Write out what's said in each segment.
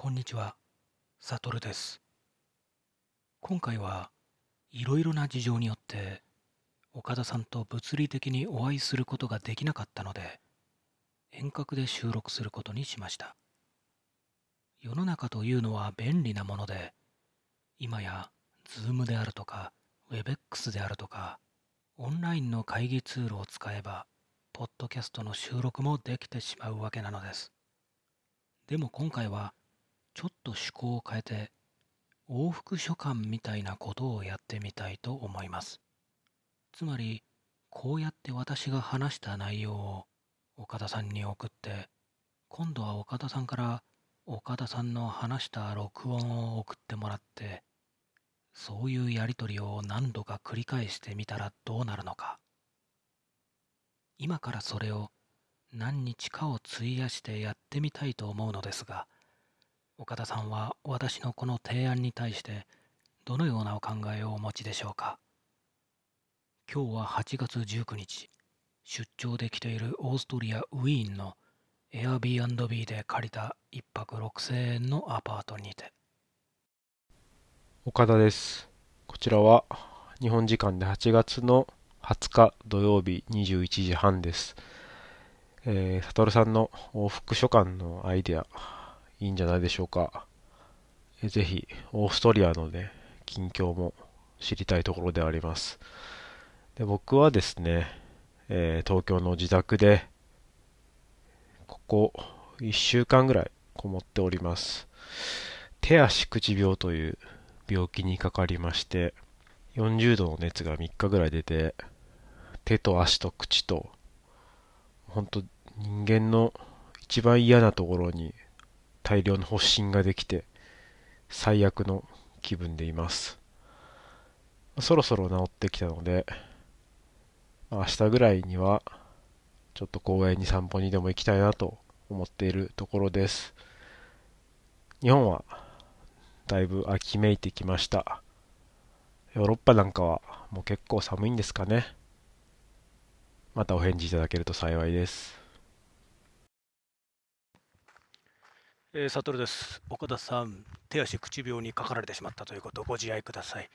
こんにちは、サトルです。今回はいろいろな事情によって岡田さんと物理的にお会いすることができなかったので遠隔で収録することにしました。世の中というのは便利なもので今や Zoom であるとか WebEx であるとかオンラインの会議ツールを使えばポッドキャストの収録もできてしまうわけなのです。でも今回はちょっと趣向を変えて往復書簡みたいなことをやってみたいと思います。つまりこうやって私が話した内容を岡田さんに送って今度は岡田さんから岡田さんの話した録音を送ってもらってそういうやり取りを何度か繰り返してみたらどうなるのか今からそれを何日かを費やしてやってみたいと思うのですが岡田さんは私のこの提案に対してどのようなお考えをお持ちでしょうか？今日は8月19日出張で来ているオーストリア・ウィーンの Airbnb で借りた1泊6000円のアパートにて岡田です。こちらは日本時間で8月の20日土曜日21時半です。えー、サトルさんの往復書簡のアイデアいいんじゃないでしょうか。ぜひオーストリアのね、近況も知りたいところであります。で僕はですね、えー東京の自宅でここ1週間ぐらいこもっております。手足口病という病気にかかりまして40度の熱が3日ぐらい出て手と足と口と本当人間の一番嫌なところに大量の発疹ができて最悪の気分でいますそろそろ治ってきたので明日ぐらいにはちょっと公園に散歩にでも行きたいなと思っているところです日本はだいぶ秋めいてきました。ヨーロッパなんかはもう結構寒いんですかね。またお返事いただけると幸いです。えー、サトルです。岡田さん、手足口病にかかられてしまったということご自愛ください。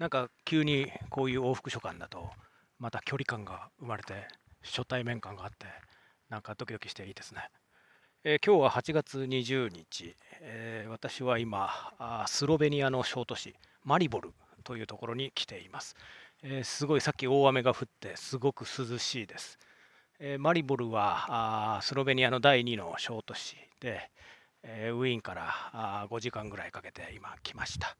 なんか急にこういう往復書簡だと、また距離感が生まれて、初対面感があって、なんかドキドキしていいですね。えー今日は8月20日、えー私は今あスロベニアの小都市マリボルというところに来ています、えすごいさっき大雨が降ってすごく涼しいです、えマリボルはあスロベニアの第2の小都市で、えウィーンから5時間ぐらいかけて今来ました、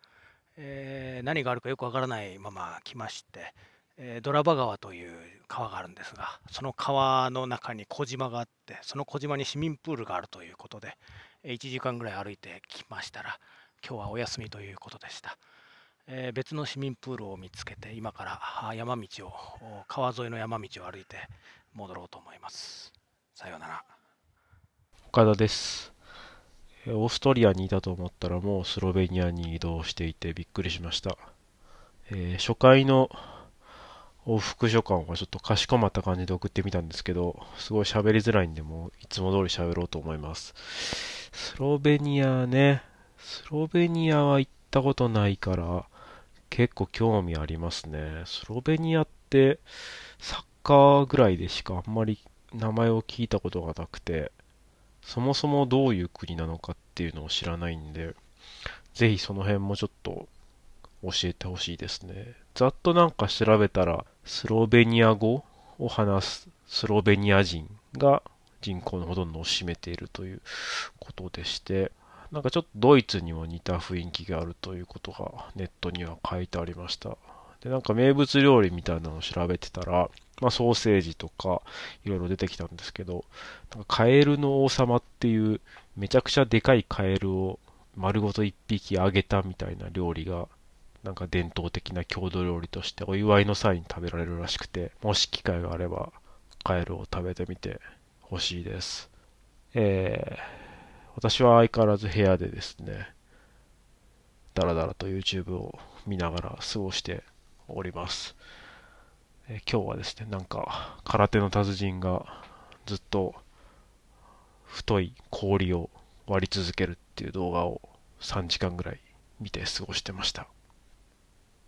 え何があるかよくわからないまま来まして、えドラバ川という川があるんですがその川の中に小島があってその小島に市民プールがあるということで1時間ぐらい歩いてきましたら今日はお休みということでした、え別の市民プールを見つけて今から山道を川沿いの山道を歩いて戻ろうと思います。さようなら。岡田です。オーストリアにいたと思ったらもうスロベニアに移動していてびっくりしました。えー初回の往復書簡はちょっとかしこまった感じで送ってみたんですけど、すごい喋りづらいんで、もういつも通り喋ろうと思います。スロベニアね、スロベニアは行ったことないから、結構興味ありますね。スロベニアって、サッカーぐらいでしかあんまり名前を聞いたことがなくて、そもそもどういう国なのかっていうのを知らないんで、ぜひその辺もちょっと教えてほしいですね。ざっとなんか調べたら、スロベニア語を話すスロベニア人が人口のほとんどを占めているということでして、なんかちょっとドイツにも似た雰囲気があるということがネットには書いてありました。で、なんか名物料理みたいなのを調べてたら、まあソーセージとかいろいろ出てきたんですけど、なんかカエルの王様っていうめちゃくちゃでかいカエルを丸ごと一匹揚げたみたいな料理がなんか伝統的な郷土料理としてお祝いの際に食べられるらしくてもし機会があればカエルを食べてみてほしいです。えー、私は相変わらず部屋でですねだらだらと YouTube を見ながら過ごしております、えー今日はですねなんか空手の達人がずっと太い氷を割り続けるっていう動画を3時間ぐらい見て過ごしてました。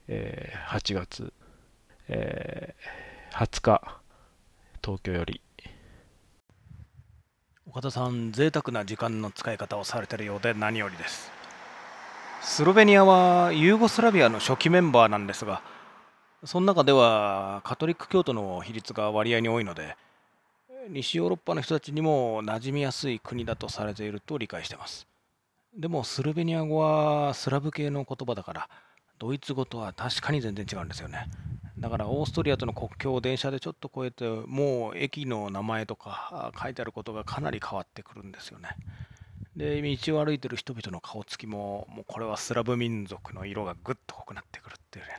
えー8月、えー20日、東京より岡田さん贅沢な時間の使い方をされているようで何よりですスロベニアはユーゴスラビアの初期メンバーなんですがその中ではカトリック教徒の比率が割合に多いので西ヨーロッパの人たちにも馴染みやすい国だとされていると理解しています。でもスロベニア語はスラブ系の言葉だからドイツ語とは確かに全然違うんですよね。だからオーストリアとの国境を電車でちょっと越えてもう駅の名前とか書いてあることがかなり変わってくるんですよね。で道を歩いてる人々の顔つきももうこれはスラブ民族の色がぐっと濃くなってくるっていうね。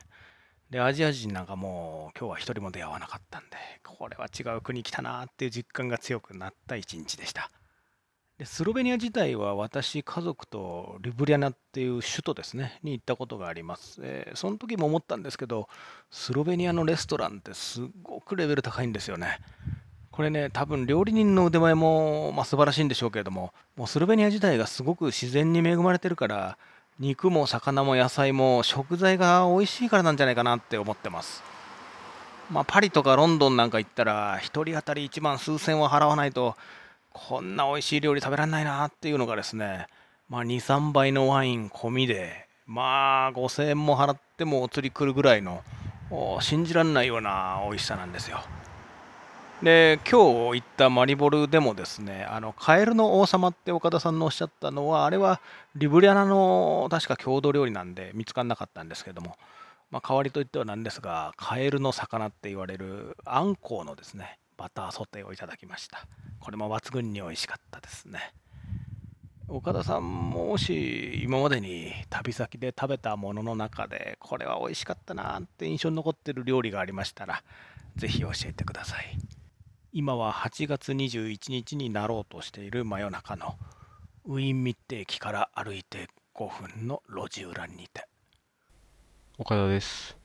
でアジア人なんかもう今日は一人も出会わなかったんでこれは違う国来たなっていう実感が強くなった一日でした。でスロベニア自体は私家族とリブリアナっていう首都ですねに行ったことがあります、えーその時も思ったんですけどスロベニアのレストランってすごくレベル高いんですよね。これね多分料理人の腕前も、まあ、素晴らしいんでしょうけれどももうスロベニア自体がすごく自然に恵まれてるから肉も魚も野菜も食材が美味しいからなんじゃないかなって思ってます。まあパリとかロンドンなんか行ったら1人当たり1万数千は払わないとこんな美味しい料理食べられないなっていうのがですね、まあ、23杯のワイン込みでまあ5000円も払ってもお釣り来るぐらいの信じられないような美味しさなんですよ。で今日行ったマリボルでもですねあのカエルの王様って岡田さんのおっしゃったのはあれはリブリアナの確か郷土料理なんで見つからなかったんですけども、まあ、代わりといってはなんですがカエルの魚って言われるあんこうのですねバターソテーをいただきました。これも抜群に美味しかったですね。岡田さんもし今までに旅先で食べたものの中でこれは美味しかったなって印象に残ってる料理がありましたらぜひ教えてください。今は8月21日になろうとしている真夜中のウィンミッテ駅から歩いて5分の路地裏にて岡田です。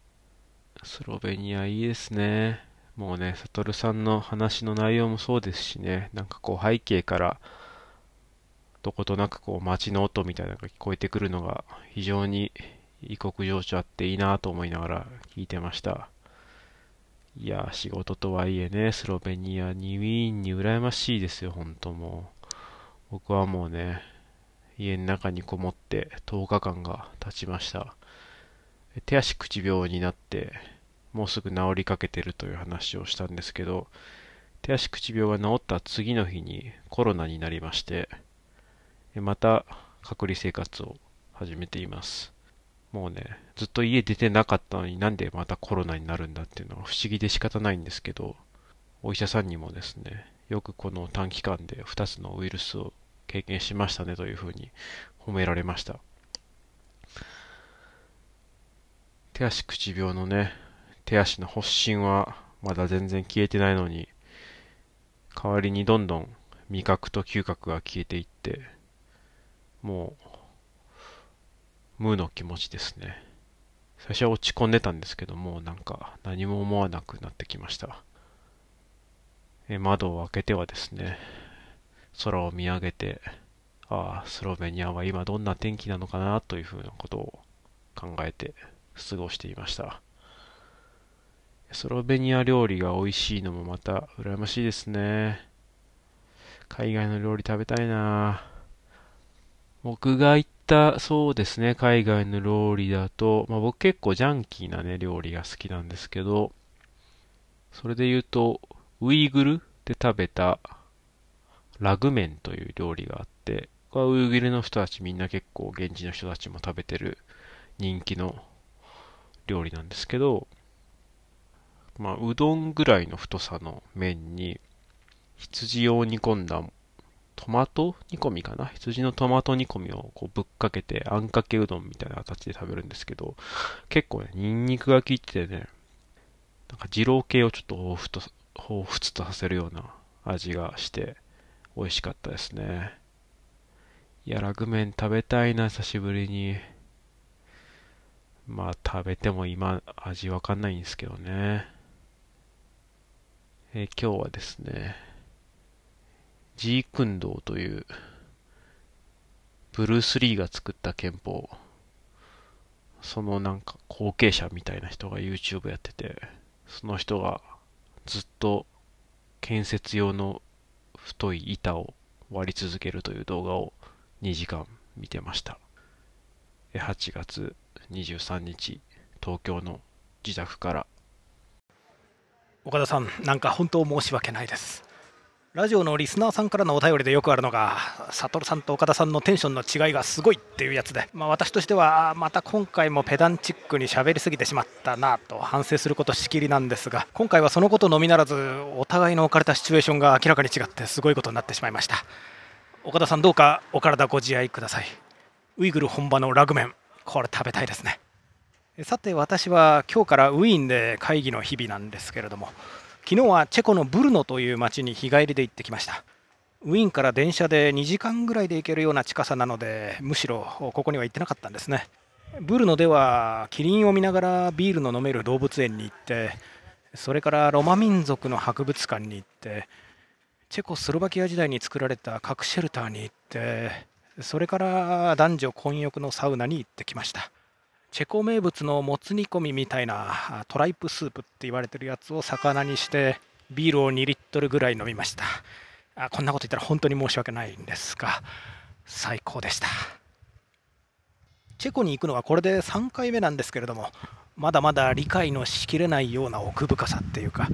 スロベニアいいですね。もうね、サトルさんの話の内容もそうですしね、なんかこう背景からどことなくこう街の音みたいなのが聞こえてくるのが非常に異国情緒あっていいなと思いながら聞いてました。いや、仕事とはいえね、スロベニアにウィーンに羨ましいですよ、本当もう。僕はもうね、家の中にこもって10日間が経ちました。手足口病になって、もうすぐ治りかけてるという話をしたんですけど、手足口病が治った次の日にコロナになりまして、また隔離生活を始めています。もうね、ずっと家出てなかったのになんでまたコロナになるんだっていうのは不思議で仕方ないんですけど、お医者さんにもですね、よくこの短期間で2つのウイルスを経験しましたねというふうに褒められました。手足口病のね、手足の発疹はまだ全然消えてないのに、代わりにどんどん味覚と嗅覚が消えていって、もう、無の気持ちですね。最初は落ち込んでたんですけども、なんか何も思わなくなってきました。え窓を開けてはですね、空を見上げて、ああ、スロベニアは今どんな天気なのかなというふうなことを考えて過ごしていました。スロベニア料理が美味しいのもまた羨ましいですね。海外の料理食べたいな僕が行った、そうですね、海外の料理だと、まあ、僕結構ジャンキーなね、料理が好きなんですけど、それで言うと、ウイグルで食べたラグメンという料理があって、これはウイグルの人たちみんな結構現地の人たちも食べてる人気の料理なんですけど、まあ、うどんぐらいの太さの麺に羊を煮込んだトマト煮込みかな？羊のトマト煮込みをこうぶっかけてあんかけうどんみたいな形で食べるんですけど結構ねニンニクが効いててねなんか二郎系をちょっと彷彿と彷彿とさせるような味がして美味しかったですね。いやラグメン食べたいな久しぶりに。まあ食べても今味わかんないんですけどね。えー今日はですねジークンドーというブルース・リーが作った憲法、そのなんか後継者みたいな人が YouTube やってて、その人がずっと建設用の太い板を割り続けるという動画を2時間見てました。8月23日、東京の自宅から。岡田さんなんか本当申し訳ないです。ラジオのリスナーさんからのお便りでよくあるのが悟さんと岡田さんのテンションの違いがすごいっていうやつで、まあ、私としてはまた今回もペダンチックに喋りすぎてしまったなと反省することしきりなんですが今回はそのことのみならずお互いの置かれたシチュエーションが明らかに違ってすごいことになってしまいました。岡田さんどうかお体ご自愛ください。ウイグル本場のラグメンこれ食べたいですね。さて私は今日からウィーンで会議の日々なんですけれども昨日はチェコのブルノという町に日帰りで行ってきました。ウィーンから電車で2時間ぐらいで行けるような近さなのでむしろここには行ってなかったんですね。ブルノではキリンを見ながらビールの飲める動物園に行ってそれからロマ民族の博物館に行ってチェコスロバキア時代に作られた核シェルターに行ってそれから男女混浴のサウナに行ってきました。チェコ名物のもつ煮込みみたいなトライプスープって言われてるやつを魚にしてビールを2リットルぐらい飲みました。あこんなこと言ったら本当に申し訳ないんですが最高でした。チェコに行くのはこれで3回目なんですけれどもまだまだ理解のしきれないような奥深さっていうか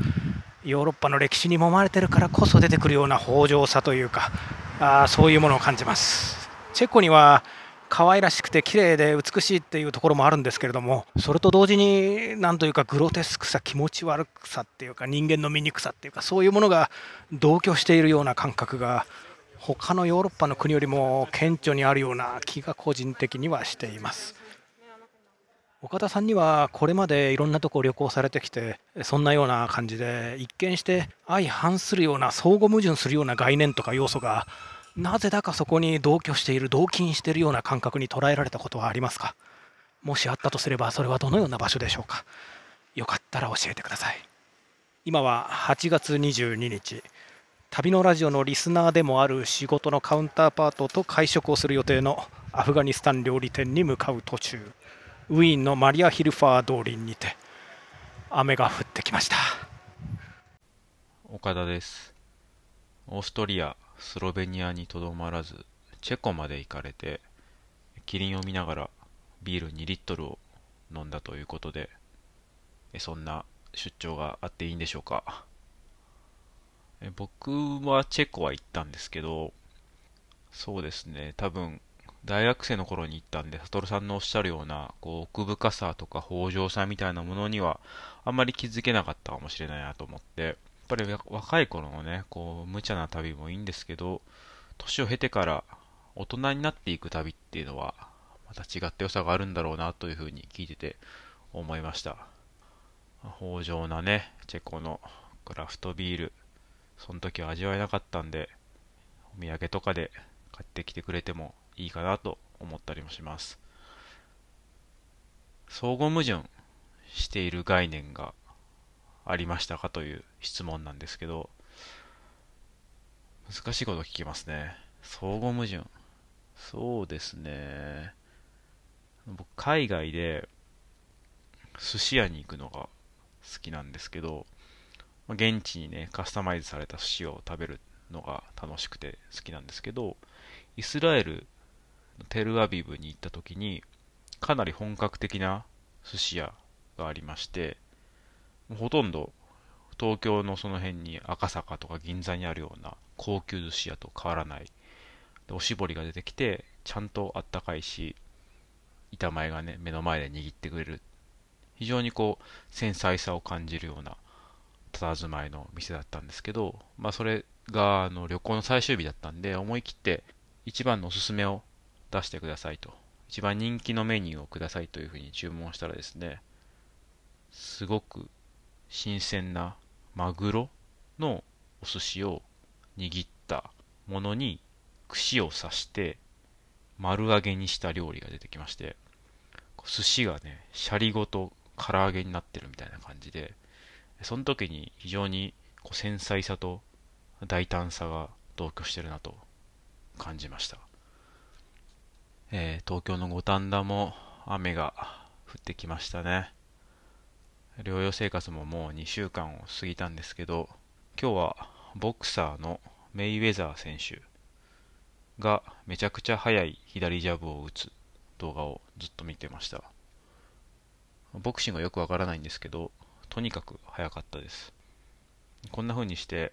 ヨーロッパの歴史に揉まれてるからこそ出てくるような豊穣さというかあそういうものを感じます。チェコには可愛らしくて綺麗で美しいっていうところもあるんですけれどもそれと同時に何というかグロテスクさ気持ち悪さっていうか人間の醜さっていうかそういうものが同居しているような感覚が他のヨーロッパの国よりも顕著にあるような気が個人的にはしています。岡田さんにはこれまでいろんなとこ旅行されてきてそんなような感じで一見して相反するような相互矛盾するような概念とか要素がなぜだかそこに同居している同金しているような感覚に捉えられたことはありますか？もしあったとすればそれはどのような場所でしょうか？よかったら教えてください。今は8月22日。旅のラジオのリスナーでもある仕事のカウンターパートと会食をする予定のアフガニスタン料理店に向かう途中。ウィーンのマリア・ヒルファー通りにて。雨が降ってきました。岡田です。オーストリア。スロベニアにとどまらずチェコまで行かれてキリンを見ながらビール2リットルを飲んだということでそんな出張があっていいんでしょうか？僕はチェコは行ったんですけどそうですね多分大学生の頃に行ったんで悟さんのおっしゃるようなこう奥深さとか豊穣さみたいなものにはあんまり気づけなかったかもしれないなと思ってぱり若い頃のね、こう、無茶な旅もいいんですけど、年を経てから大人になっていく旅っていうのは、また違った良さがあるんだろうなというふうに聞いてて思いました。豊穣なね、チェコのクラフトビール、その時は味わえなかったんで、お土産とかで買ってきてくれてもいいかなと思ったりもします。相互矛盾している概念がありましたかという質問なんですけど、難しいこと聞きますね。相互矛盾。そうですね。僕、海外で寿司屋に行くのが好きなんですけど、現地にね、カスタマイズされた寿司を食べるのが楽しくて好きなんですけど、イスラエルのテルアビブに行った時に、かなり本格的な寿司屋がありまして、ほとんど東京のその辺に赤坂とか銀座にあるような高級寿司屋と変わらない。でおしぼりが出てきてちゃんとあったかいし板前がね目の前で握ってくれる。非常にこう繊細さを感じるような佇まいの店だったんですけどまあそれがあの旅行の最終日だったんで思い切って一番のおすすめを出してくださいと。一番人気のメニューをくださいというふうに注文したらですねすごく新鮮なマグロのお寿司を握ったものに串を刺して丸揚げにした料理が出てきまして寿司がねシャリごと唐揚げになってるみたいな感じでその時に非常にこう繊細さと大胆さが同居してるなと感じましたえー東京の五反田も雨が降ってきましたね。療養生活ももう2週間を過ぎたんですけど、今日はボクサーのメイウェザー選手がめちゃくちゃ速い左ジャブを打つ動画をずっと見てました。ボクシングはよくわからないんですけど、とにかく速かったです。こんな風にして、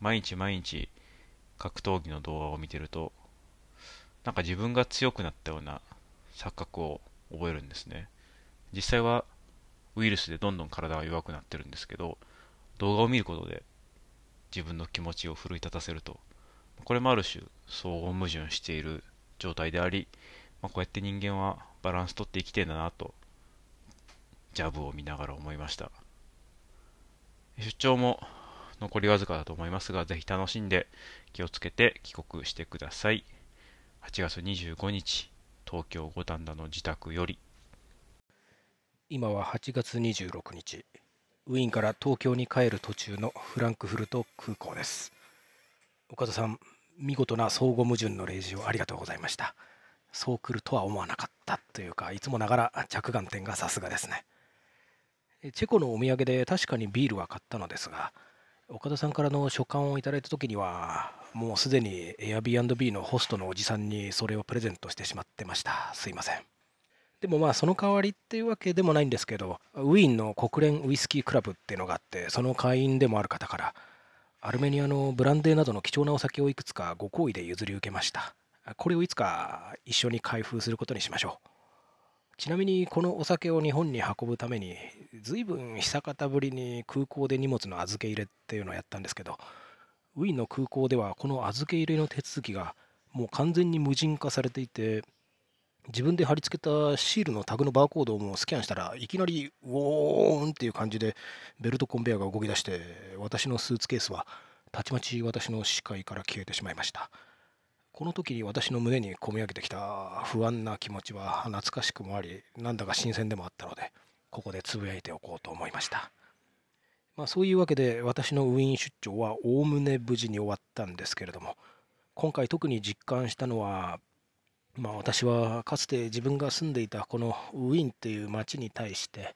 毎日毎日格闘技の動画を見てると、なんか自分が強くなったような錯覚を覚えるんですね。実際はウイルスでどんどん体が弱くなってるんですけど、動画を見ることで自分の気持ちを奮い立たせると、これもある種相互矛盾している状態であり、まあ、こうやって人間はバランス取って生きてんだなと、ジャブを見ながら思いました。出張も残りわずかだと思いますが、ぜひ楽しんで気をつけて帰国してください。8月25日、東京五反田の自宅より。今は8月26日。ウィーンから東京に帰る途中のフランクフルト空港です。岡田さん見事な相互矛盾の例示をありがとうございました。そう来るとは思わなかったというかいつもながら着眼点がさすがですね。チェコのお土産で確かにビールは買ったのですが岡田さんからの書簡をいただいた時にはもうすでに Airbnb のホストのおじさんにそれをプレゼントしてしまってました。すいません。でもまあその代わりっていうわけでもないんですけどウィーンの国連ウイスキークラブっていうのがあってその会員でもある方からアルメニアのブランデーなどの貴重なお酒をいくつかご好意で譲り受けました。これをいつか一緒に開封することにしましょう。ちなみにこのお酒を日本に運ぶために随分久方ぶりに空港で荷物の預け入れっていうのをやったんですけどウィーンの空港ではこの預け入れの手続きがもう完全に無人化されていて自分で貼り付けたシールのタグのバーコードをもうスキャンしたらいきなりウォーンっていう感じでベルトコンベヤーが動き出して私のスーツケースはたちまち私の視界から消えてしまいました。この時に私の胸に込み上げてきた不安な気持ちは懐かしくもありなんだか新鮮でもあったのでここでつぶやいておこうと思いました。まあそういうわけで私のウィーン出張はおおむね無事に終わったんですけれども今回特に実感したのはまあ、私はかつて自分が住んでいたこのウィーンっていう街に対して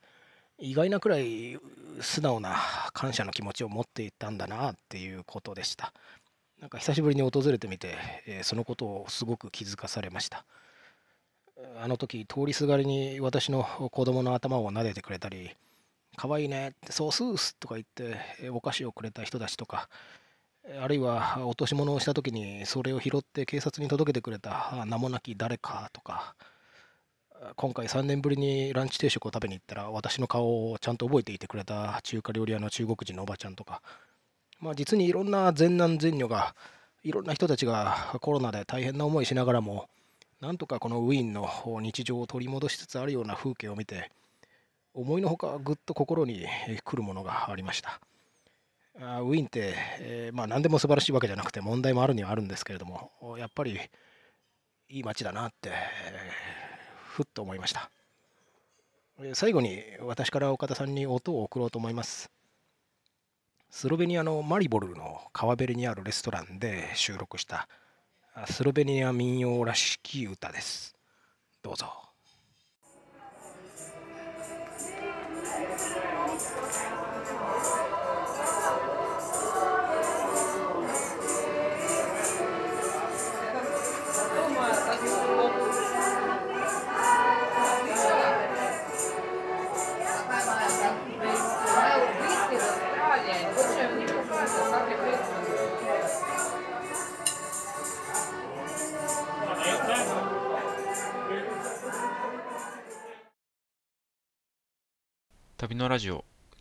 意外なくらい素直な感謝の気持ちを持っていたんだなっていうことでした。なんか久しぶりに訪れてみて、えーそのことをすごく気づかされました。あの時通りすがりに私の子供の頭を撫でてくれたり可愛いいねってそうスースとか言ってお菓子をくれた人たちとかあるいは落とし物をした時にそれを拾って警察に届けてくれた名もなき誰かとか今回3年ぶりにランチ定食を食べに行ったら私の顔をちゃんと覚えていてくれた中華料理屋の中国人のおばちゃんとかまあ実にいろんな善男善女がいろんな人たちがコロナで大変な思いしながらもなんとかこのウィーンの日常を取り戻しつつあるような風景を見て思いのほかぐっと心に来るものがありました。ウィーンって、えーまあ、何でも素晴らしいわけじゃなくて問題もあるにはあるんですけれどもやっぱりいい街だなって、えーふっと思いました。最後に私から岡田さんに音を送ろうと思います。スロベニアのマリボルの川べりにあるレストランで収録したスロベニア民謡らしき歌です。どうぞ。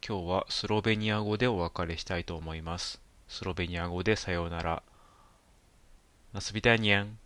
今日はスロベニア語でお別れしたいと思います。スロベニア語でさようなら。ナスビタニアン。